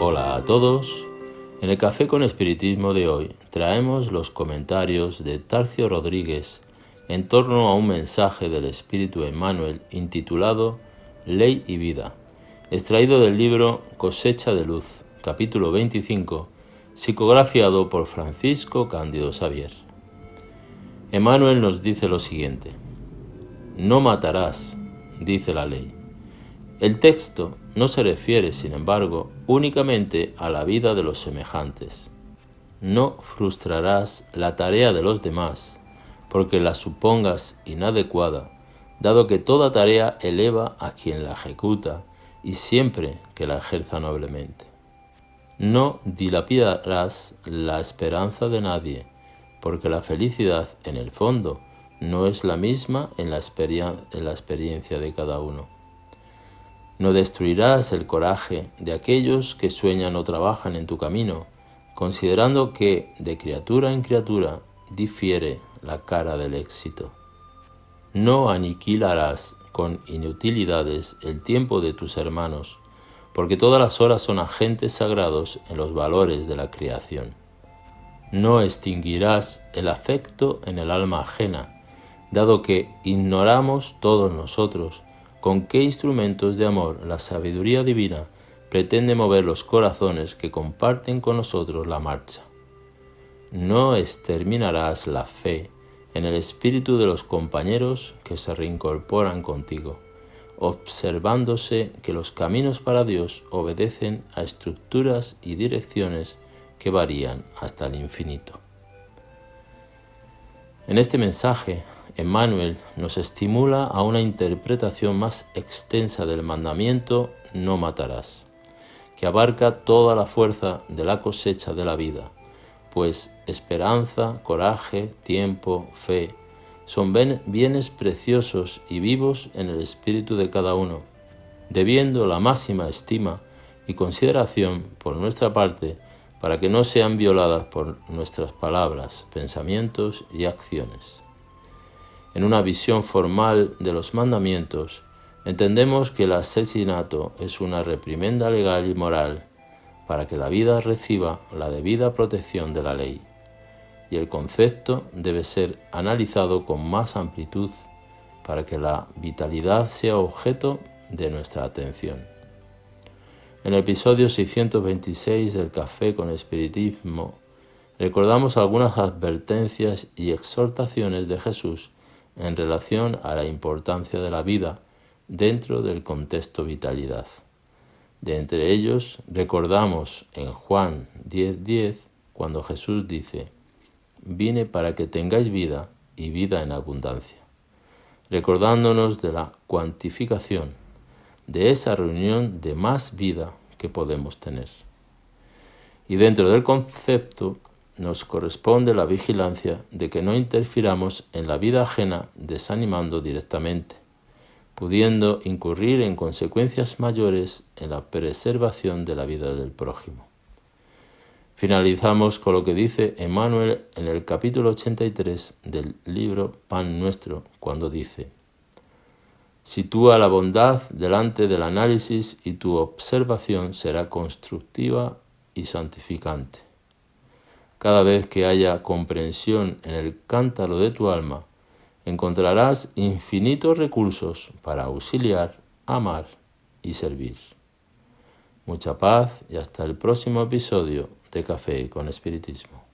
Hola a todos. En el Café con Espiritismo de hoy traemos los comentarios de Tarcio Rodríguez en torno a un mensaje del Espíritu Emmanuel intitulado Ley y Vida, extraído del libro Cosecha de Luz, capítulo 25, psicografiado por Francisco Cándido Xavier. Emmanuel nos dice lo siguiente, No matarás, dice la ley. El texto no se refiere, sin embargo, únicamente a la vida de los semejantes. No frustrarás la tarea de los demás, porque la supongas inadecuada, dado que toda tarea eleva a quien la ejecuta y siempre que la ejerza noblemente. No dilapidarás la esperanza de nadie, porque la felicidad, en el fondo, no es la misma en la, en la experiencia de cada uno. No destruirás el coraje de aquellos que sueñan o trabajan en tu camino, considerando que de criatura en criatura difiere la cara del éxito. No aniquilarás con inutilidades el tiempo de tus hermanos, porque todas las horas son agentes sagrados en los valores de la creación. No extinguirás el afecto en el alma ajena, dado que ignoramos todos nosotros con qué instrumentos de amor la sabiduría divina pretende mover los corazones que comparten con nosotros la marcha no exterminarás la fe en el espíritu de los compañeros que se reincorporan contigo, observándose que los caminos para Dios obedecen a estructuras y direcciones que varían hasta el infinito. En este mensaje, Emmanuel nos estimula a una interpretación más extensa del mandamiento no matarás, que abarca toda la fuerza de la cosecha de la vida pues esperanza, coraje, tiempo, fe, son bienes preciosos y vivos en el espíritu de cada uno, debiendo la máxima estima y consideración por nuestra parte para que no sean violadas por nuestras palabras, pensamientos y acciones. En una visión formal de los mandamientos, entendemos que el asesinato es una reprimenda legal y moral para que la vida reciba la debida protección de la ley, y el concepto debe ser analizado con más amplitud para que la vitalidad sea objeto de nuestra atención. En el episodio 626 del Café con Espiritismo recordamos algunas advertencias y exhortaciones de Jesús en relación a la importancia de la vida dentro del contexto vitalidad. De entre ellos recordamos en Juan 10:10 cuando Jesús dice, vine para que tengáis vida y vida en abundancia, recordándonos de la cuantificación de esa reunión de más vida que podemos tener. Y dentro del concepto nos corresponde la vigilancia de que no interfiramos en la vida ajena desanimando directamente pudiendo incurrir en consecuencias mayores en la preservación de la vida del prójimo. Finalizamos con lo que dice Emmanuel en el capítulo 83 del libro Pan Nuestro, cuando dice, Sitúa la bondad delante del análisis y tu observación será constructiva y santificante. Cada vez que haya comprensión en el cántaro de tu alma, encontrarás infinitos recursos para auxiliar, amar y servir. Mucha paz y hasta el próximo episodio de Café con Espiritismo.